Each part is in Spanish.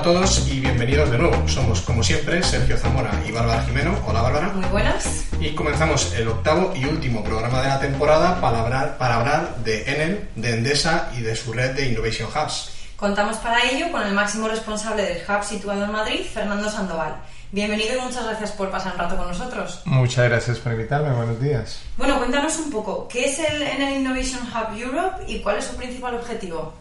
a todos y bienvenidos de nuevo. Somos, como siempre, Sergio Zamora y Bárbara Jimeno. Hola, Bárbara. Muy buenas. Y comenzamos el octavo y último programa de la temporada para hablar, para hablar de Enel, de Endesa y de su red de Innovation Hubs. Contamos para ello con el máximo responsable del hub situado en Madrid, Fernando Sandoval. Bienvenido y muchas gracias por pasar un rato con nosotros. Muchas gracias por invitarme, buenos días. Bueno, cuéntanos un poco, ¿qué es el Enel Innovation Hub Europe y cuál es su principal objetivo?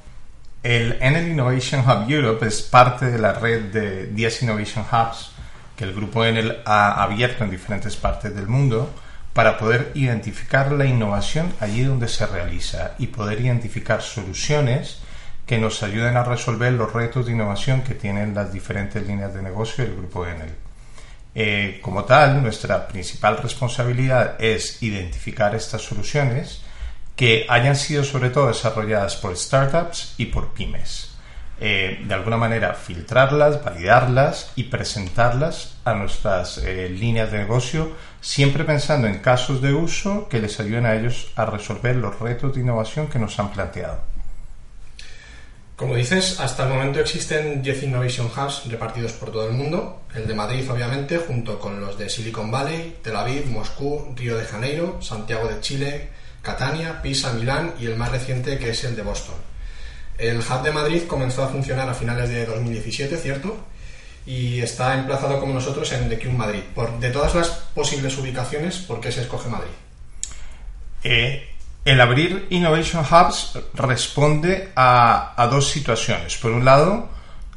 El Enel Innovation Hub Europe es parte de la red de 10 Innovation Hubs que el grupo Enel ha abierto en diferentes partes del mundo para poder identificar la innovación allí donde se realiza y poder identificar soluciones que nos ayuden a resolver los retos de innovación que tienen las diferentes líneas de negocio del grupo Enel. Eh, como tal, nuestra principal responsabilidad es identificar estas soluciones que hayan sido sobre todo desarrolladas por startups y por pymes. Eh, de alguna manera filtrarlas, validarlas y presentarlas a nuestras eh, líneas de negocio, siempre pensando en casos de uso que les ayuden a ellos a resolver los retos de innovación que nos han planteado. Como dices, hasta el momento existen 10 Innovation Hubs repartidos por todo el mundo. El de Madrid, obviamente, junto con los de Silicon Valley, Tel Aviv, Moscú, Río de Janeiro, Santiago de Chile, Catania, Pisa, Milán y el más reciente que es el de Boston. El Hub de Madrid comenzó a funcionar a finales de 2017, ¿cierto? Y está emplazado como nosotros en The Madrid. Por, de todas las posibles ubicaciones, ¿por qué se escoge Madrid? Eh, el abrir Innovation Hubs responde a, a dos situaciones. Por un lado,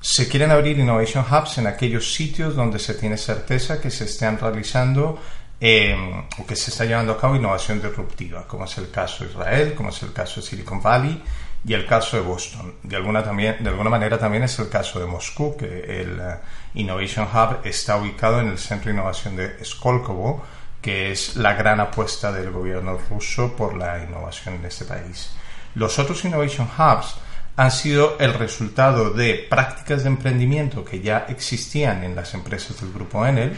se quieren abrir Innovation Hubs en aquellos sitios donde se tiene certeza que se están realizando eh, que se está llevando a cabo innovación disruptiva, como es el caso de Israel, como es el caso de Silicon Valley y el caso de Boston. De alguna, también, de alguna manera también es el caso de Moscú, que el uh, Innovation Hub está ubicado en el Centro de Innovación de Skolkovo, que es la gran apuesta del gobierno ruso por la innovación en este país. Los otros Innovation Hubs han sido el resultado de prácticas de emprendimiento que ya existían en las empresas del grupo Enel,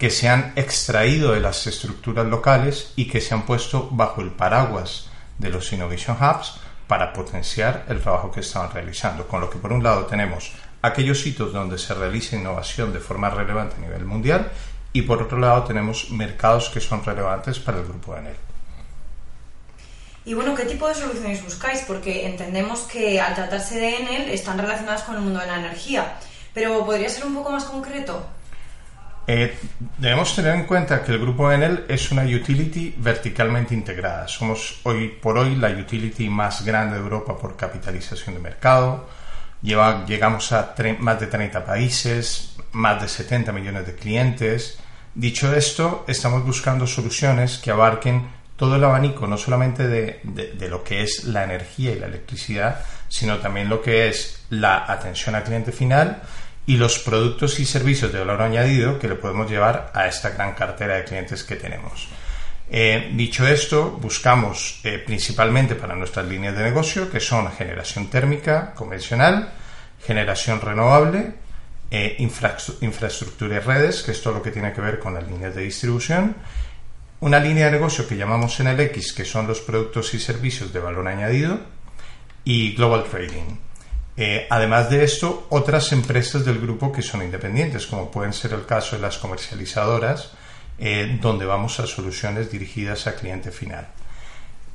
que se han extraído de las estructuras locales y que se han puesto bajo el paraguas de los Innovation Hubs para potenciar el trabajo que estaban realizando. Con lo que por un lado tenemos aquellos sitios donde se realiza innovación de forma relevante a nivel mundial y por otro lado tenemos mercados que son relevantes para el grupo Enel. Y bueno, ¿qué tipo de soluciones buscáis? Porque entendemos que al tratarse de Enel están relacionadas con el mundo de la energía, pero ¿podría ser un poco más concreto? Eh, debemos tener en cuenta que el grupo Enel es una utility verticalmente integrada. Somos hoy por hoy la utility más grande de Europa por capitalización de mercado. Lleva, llegamos a más de 30 países, más de 70 millones de clientes. Dicho esto, estamos buscando soluciones que abarquen todo el abanico, no solamente de, de, de lo que es la energía y la electricidad, sino también lo que es la atención al cliente final y los productos y servicios de valor añadido que le podemos llevar a esta gran cartera de clientes que tenemos. Eh, dicho esto, buscamos eh, principalmente para nuestras líneas de negocio, que son generación térmica convencional, generación renovable, eh, infra infraestructura y redes, que es todo lo que tiene que ver con las líneas de distribución, una línea de negocio que llamamos en el X, que son los productos y servicios de valor añadido, y Global Trading. Eh, además de esto, otras empresas del grupo que son independientes, como pueden ser el caso de las comercializadoras, eh, donde vamos a soluciones dirigidas al cliente final.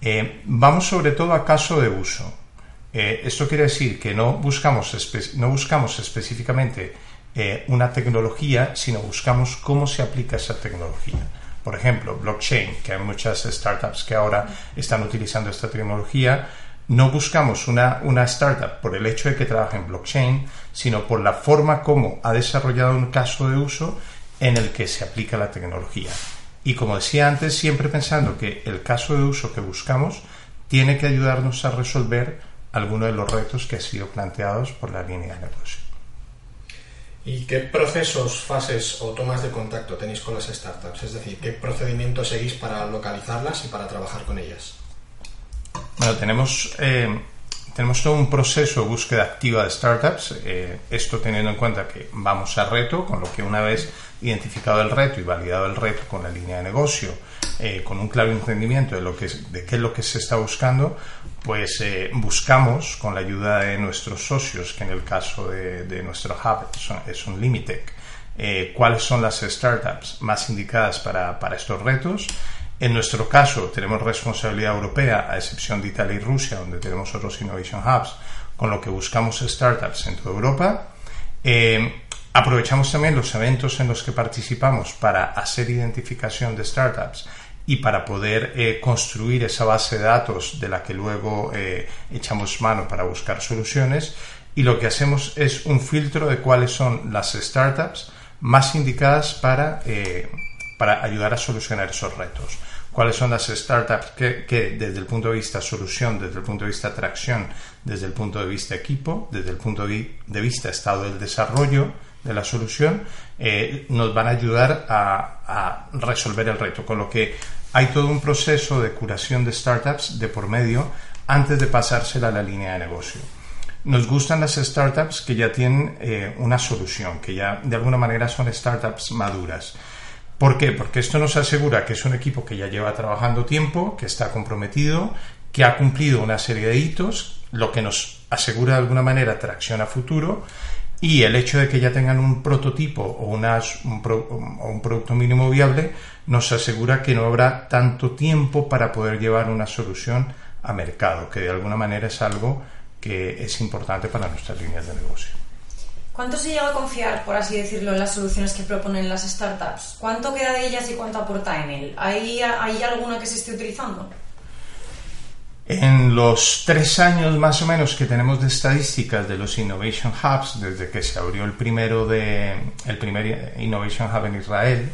Eh, vamos sobre todo a caso de uso. esto quiere decir que no buscamos, no buscamos específicamente una tecnología, sino buscamos cómo se aplica esa tecnología. Por ejemplo, blockchain, que hay muchas startups que ahora están utilizando esta tecnología, no buscamos una, una, startup por el hecho de que trabaje en blockchain, sino por la forma como ha desarrollado un caso de uso en el que se aplica la tecnología. Y como decía antes, siempre pensando que el caso de uso que buscamos tiene que ayudarnos a resolver algunos de los retos que han sido planteados por la línea de negocio. ¿Y qué procesos, fases o tomas de contacto tenéis con las startups? Es decir, ¿qué procedimientos seguís para localizarlas y para trabajar con ellas? Bueno, tenemos, eh, tenemos todo un proceso de búsqueda activa de startups, eh, esto teniendo en cuenta que vamos a reto, con lo que una vez identificado el reto y validado el reto con la línea de negocio, eh, con un claro entendimiento de, lo que, de qué es lo que se está buscando, pues eh, buscamos con la ayuda de nuestros socios, que en el caso de, nuestro hub es un Limitec, eh, cuáles son las startups más indicadas para, para estos retos. En nuestro caso tenemos responsabilidad europea, a excepción de Italia y Rusia, donde tenemos otros Innovation Hubs, con lo que buscamos startups en toda Europa. Aprovechamos también los eventos en los que participamos para hacer identificación de startups y para poder eh, construir esa base de datos de la que luego eh, echamos mano para buscar soluciones. Y lo que hacemos es un filtro de cuáles son las startups más indicadas para, eh, para ayudar a solucionar esos retos. Cuáles son las startups que, desde el punto de vista solución, desde el punto de vista atracción, desde el punto de vista equipo, desde el punto de vista estado del desarrollo, de la solución eh, nos van a ayudar a, resolver el reto. Con lo que hay todo un proceso de curación de startups de por medio antes de pasársela a la línea de negocio. Nos gustan las startups que ya tienen eh, una solución, que ya de alguna manera son startups maduras. ¿Por qué? Porque esto nos asegura que es un equipo que ya lleva trabajando tiempo, que está comprometido, que ha cumplido una serie de hitos, lo que nos asegura de alguna manera tracción a futuro y el hecho de que ya tengan un prototipo o, un, un, producto mínimo viable nos asegura que no habrá tanto tiempo para poder llevar una solución a mercado, que de alguna manera es algo que es importante para nuestras líneas de negocio. ¿Cuánto se llega a confiar, por así decirlo, en las soluciones que proponen las startups? ¿Cuánto queda de ellas y cuánto aporta en él? ¿Hay, ¿Hay alguna que se esté utilizando? En los tres años más o menos que tenemos de estadísticas de los Innovation Hubs, desde que se abrió el primero de el primer Innovation Hub en Israel,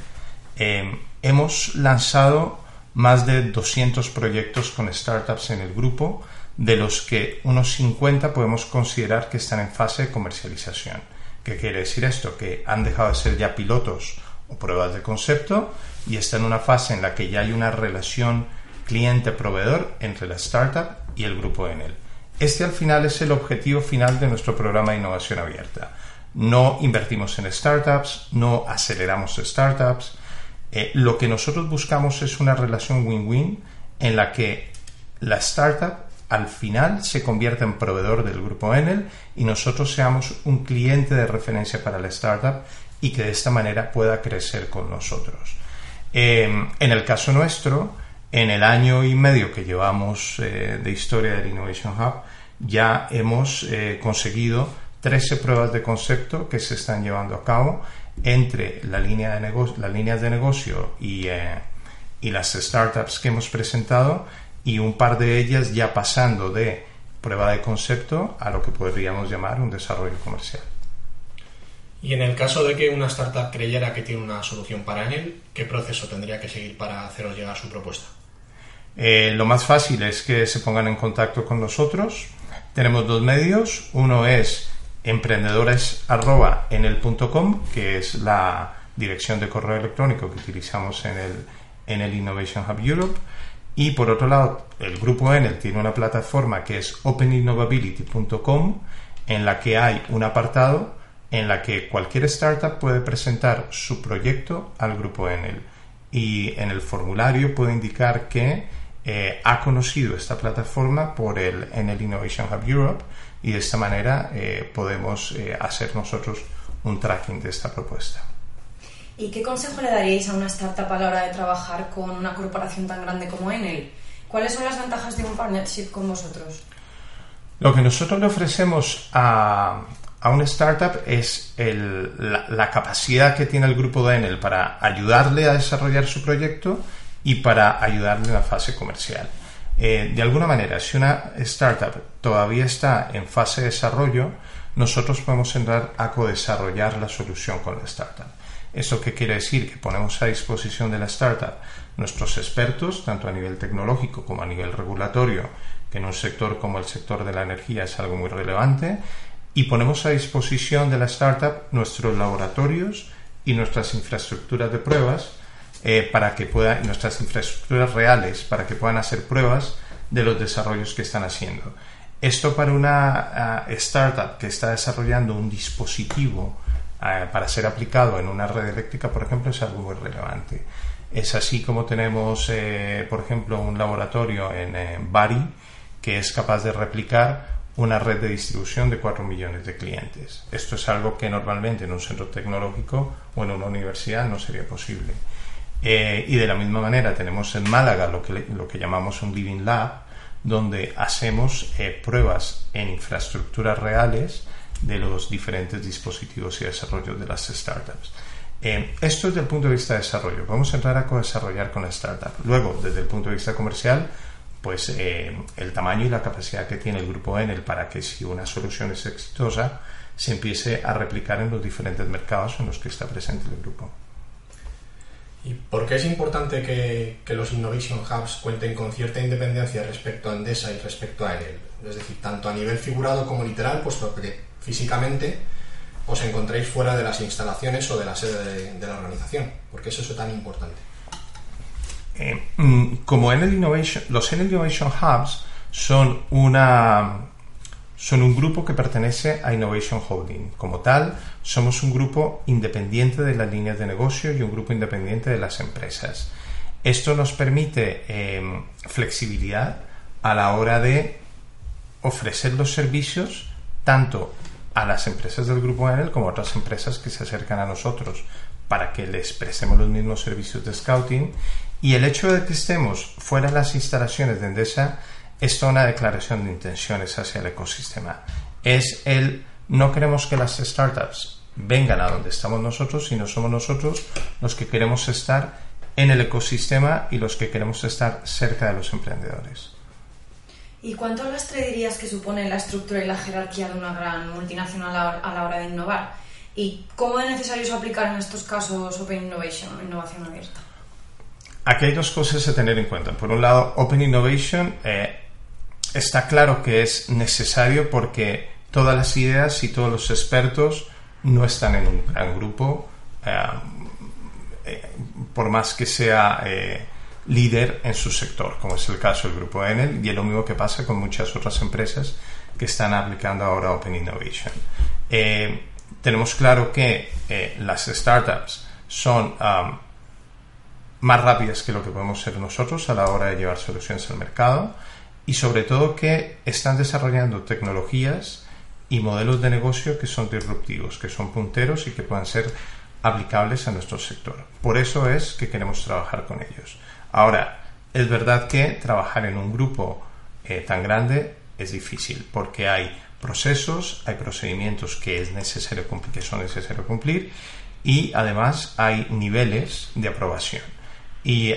eh, hemos lanzado más de 200 proyectos con startups en el grupo, de los que unos 50 podemos considerar que están en fase de comercialización. ¿Qué quiere decir esto? Que han dejado de ser ya pilotos o pruebas de concepto y están en una fase en la que ya hay una relación cliente-proveedor entre la startup y el grupo Enel. Este al final es el objetivo final de nuestro programa de innovación abierta. No invertimos en startups, no aceleramos startups. Eh, lo que nosotros buscamos es una relación win-win en la que la startup al final se convierta en proveedor del grupo Enel y nosotros seamos un cliente de referencia para la startup y que de esta manera pueda crecer con nosotros. Eh, en el caso nuestro, en el año y medio que llevamos eh, de historia del Innovation Hub, ya hemos eh, conseguido 13 pruebas de concepto que se están llevando a cabo entre las líneas de negocio eh, y las startups que hemos presentado y un par de ellas ya pasando de prueba de concepto a lo que podríamos llamar un desarrollo comercial. Y en el caso de que una startup creyera que tiene una solución para él, ¿qué proceso tendría que seguir para haceros llegar su propuesta? Eh, lo más fácil es que se pongan en contacto con nosotros. Tenemos dos medios. Uno es emprendedores.enel.com, que es la dirección de correo electrónico que utilizamos en el, en el Innovation Hub Europe. Y por otro lado, el grupo Enel tiene una plataforma que es openinnovability.com, en la que hay un apartado en la que cualquier startup puede presentar su proyecto al grupo Enel. Y en el formulario puede indicar que eh, ha conocido esta plataforma por el, en el Innovation Hub Europe y de esta manera eh, podemos eh, hacer nosotros un tracking de esta propuesta. ¿Y qué consejo le daríais a una startup a la hora de trabajar con una corporación tan grande como Enel? ¿Cuáles son las ventajas de un partnership con vosotros? Lo que nosotros le ofrecemos a, a una startup es la, capacidad que tiene el grupo de Enel para ayudarle a desarrollar su proyecto y para ayudarle en la fase comercial. Eh, de alguna manera, si una startup todavía está en fase de desarrollo, nosotros podemos entrar a co-desarrollar la solución con la startup. ¿Esto qué quiere decir? Que ponemos a disposición de la startup nuestros expertos, tanto a nivel tecnológico como a nivel regulatorio, que en un sector como el sector de la energía es algo muy relevante, y ponemos a disposición de la startup nuestros laboratorios y nuestras infraestructuras de pruebas eh, para que puedan, nuestras infraestructuras reales, para que puedan hacer pruebas de los desarrollos que están haciendo. Esto para una ah, startup que está desarrollando un dispositivo ah, para ser aplicado en una red eléctrica, por ejemplo, es algo muy relevante. Es así como tenemos, eh, por ejemplo, un laboratorio en eh, Bari que es capaz de replicar una red de distribución de 4 millones de clientes. Esto es algo que normalmente en un centro tecnológico o en una universidad no sería posible. Eh, y de la misma manera tenemos en Málaga lo que, lo que llamamos un Living Lab, donde hacemos pruebas en infraestructuras reales de los diferentes dispositivos y desarrollos de las startups. Eh, esto es desde el punto de vista de desarrollo. Vamos a entrar a desarrollar con la startup. Luego, desde el punto de vista comercial, pues eh, el tamaño y la capacidad que tiene el grupo Enel para que si una solución es exitosa, se empiece a replicar en los diferentes mercados en los que está presente el grupo. ¿Y por qué es importante que, los Innovation Hubs cuenten con cierta independencia respecto a Endesa y respecto a Enel? Es decir, tanto a nivel figurado como literal, puesto que físicamente os encontréis fuera de las instalaciones o de la sede de, la organización, porque eso es tan importante. Eh, mm, como Enel Innovation, los Enel Innovation Hubs son una son un grupo que pertenece a Innovation Holding. Como tal, somos un grupo independiente de las líneas de negocio y un grupo independiente de las empresas. Esto nos permite em, flexibilidad a la hora de ofrecer los servicios tanto a las empresas del grupo Enel como a otras empresas que se acercan a nosotros para que les prestemos los mismos servicios de scouting y el hecho de que estemos fuera de las instalaciones de Endesa es una declaración de intenciones hacia el ecosistema. Es el no queremos que las startups vengan a donde estamos nosotros, sino somos nosotros los que queremos estar en el ecosistema y los que queremos estar cerca de los emprendedores. ¿Y cuánto lastre dirías que supone la estructura y la jerarquía de una gran multinacional a la hora de innovar? ¿Y cómo es necesario aplicar en estos casos Open Innovation, innovación abierta? Aquí hay dos cosas a tener en cuenta. Por un lado, Open Innovation eh, está claro que es necesario porque todas las ideas y todos los expertos no están en un gran grupo, eh, eh, por más que sea líder en su sector, como es el caso del grupo Enel, y es lo mismo que pasa con muchas otras empresas que están aplicando ahora Open Innovation. Eh, tenemos claro que eh, las startups son um, más rápidas que lo que podemos ser nosotros a la hora de llevar soluciones al mercado y sobre todo que están desarrollando tecnologías y modelos de negocio que son disruptivos, que son punteros y que puedan ser aplicables a nuestro sector. Por eso es que queremos trabajar con ellos. Ahora, es verdad que trabajar en un grupo eh, tan grande es difícil porque hay procesos, hay procedimientos que es necesario cumplir, que son necesarios cumplir y además hay niveles de aprobación. Y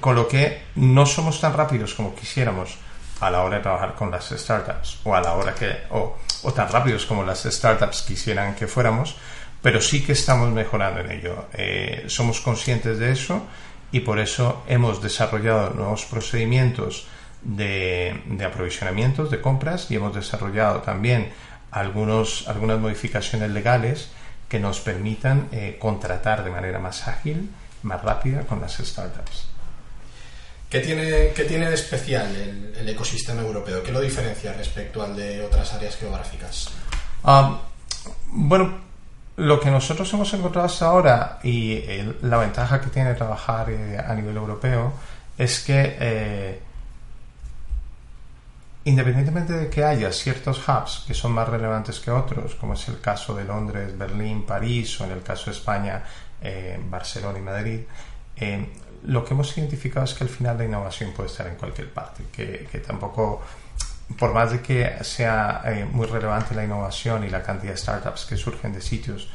con lo que no somos tan rápidos como quisiéramos a la hora de trabajar con las startups o a la hora que o, tan rápidos como las startups quisieran que fuéramos, pero sí que estamos mejorando en ello. Eh, somos conscientes de eso y por eso hemos desarrollado nuevos procedimientos de, de aprovisionamientos, de compras y hemos desarrollado también algunos, algunas modificaciones legales que nos permitan eh, contratar de manera más ágil, más rápida con las startups. ¿Qué tiene, qué tiene de especial el, ecosistema europeo? ¿Qué lo diferencia respecto al de otras áreas geográficas? Ah, bueno, lo que nosotros hemos encontrado hasta ahora y la ventaja que tiene trabajar eh, a nivel europeo es que eh, independientemente de que haya ciertos hubs que son más relevantes que otros, como es el caso de Londres, Berlín, París o en el caso de España, eh, Barcelona y Madrid, lo que hemos identificado es que al final la innovación puede estar en cualquier parte, que, que tampoco por más de que sea eh, muy relevante la innovación y la cantidad de startups que surgen de sitios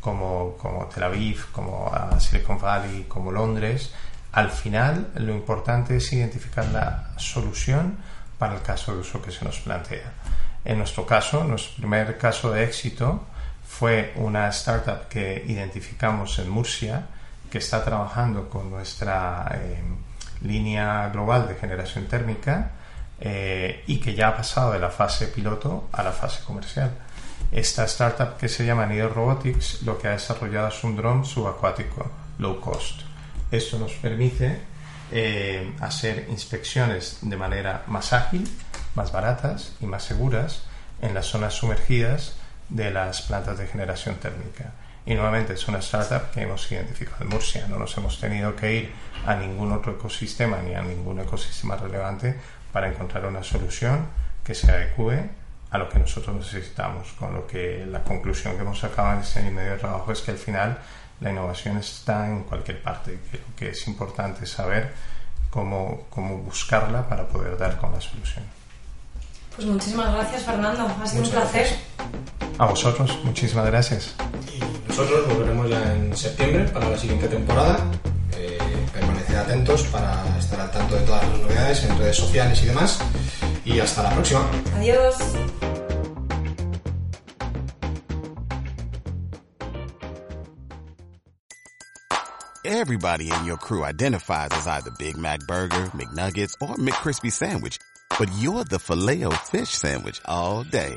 como, como Tel Aviv, como ah, Silicon Valley, como Londres, al final lo importante es identificar la solución para el caso de uso que se nos plantea. En nuestro caso, nuestro primer caso de éxito fue una startup que identificamos en Murcia que está trabajando con nuestra eh, línea global de generación térmica eh, y que ya ha pasado de la fase piloto a la fase comercial. Esta startup que se llama Nido Robotics lo que ha desarrollado es un dron subacuático low cost. Esto nos permite eh, hacer inspecciones de manera más ágil, más baratas y más seguras en las zonas sumergidas de las plantas de generación térmica. Y nuevamente es una startup que hemos identificado en Murcia. No nos hemos tenido que ir a ningún otro ecosistema ni a ningún ecosistema relevante para encontrar una solución que se adecue a lo que nosotros necesitamos. Con lo que la conclusión que hemos sacado en este año y medio de trabajo es que al final la innovación está en cualquier parte. Que lo que es importante saber cómo, cómo buscarla para poder dar con la solución. Pues muchísimas gracias, Fernando. Ha sido un placer. A vosotros, muchísimas gracias. Nosotros volveremos ya en septiembre para la siguiente temporada. Eh, permaneced atentos para estar al tanto de todas las novedades en redes sociales y demás. Y hasta la próxima. Adiós. Everybody in your crew identifies as either Big Mac Burger, McNuggets, or McCrispy Sandwich. But you're the filet fish Sandwich all day.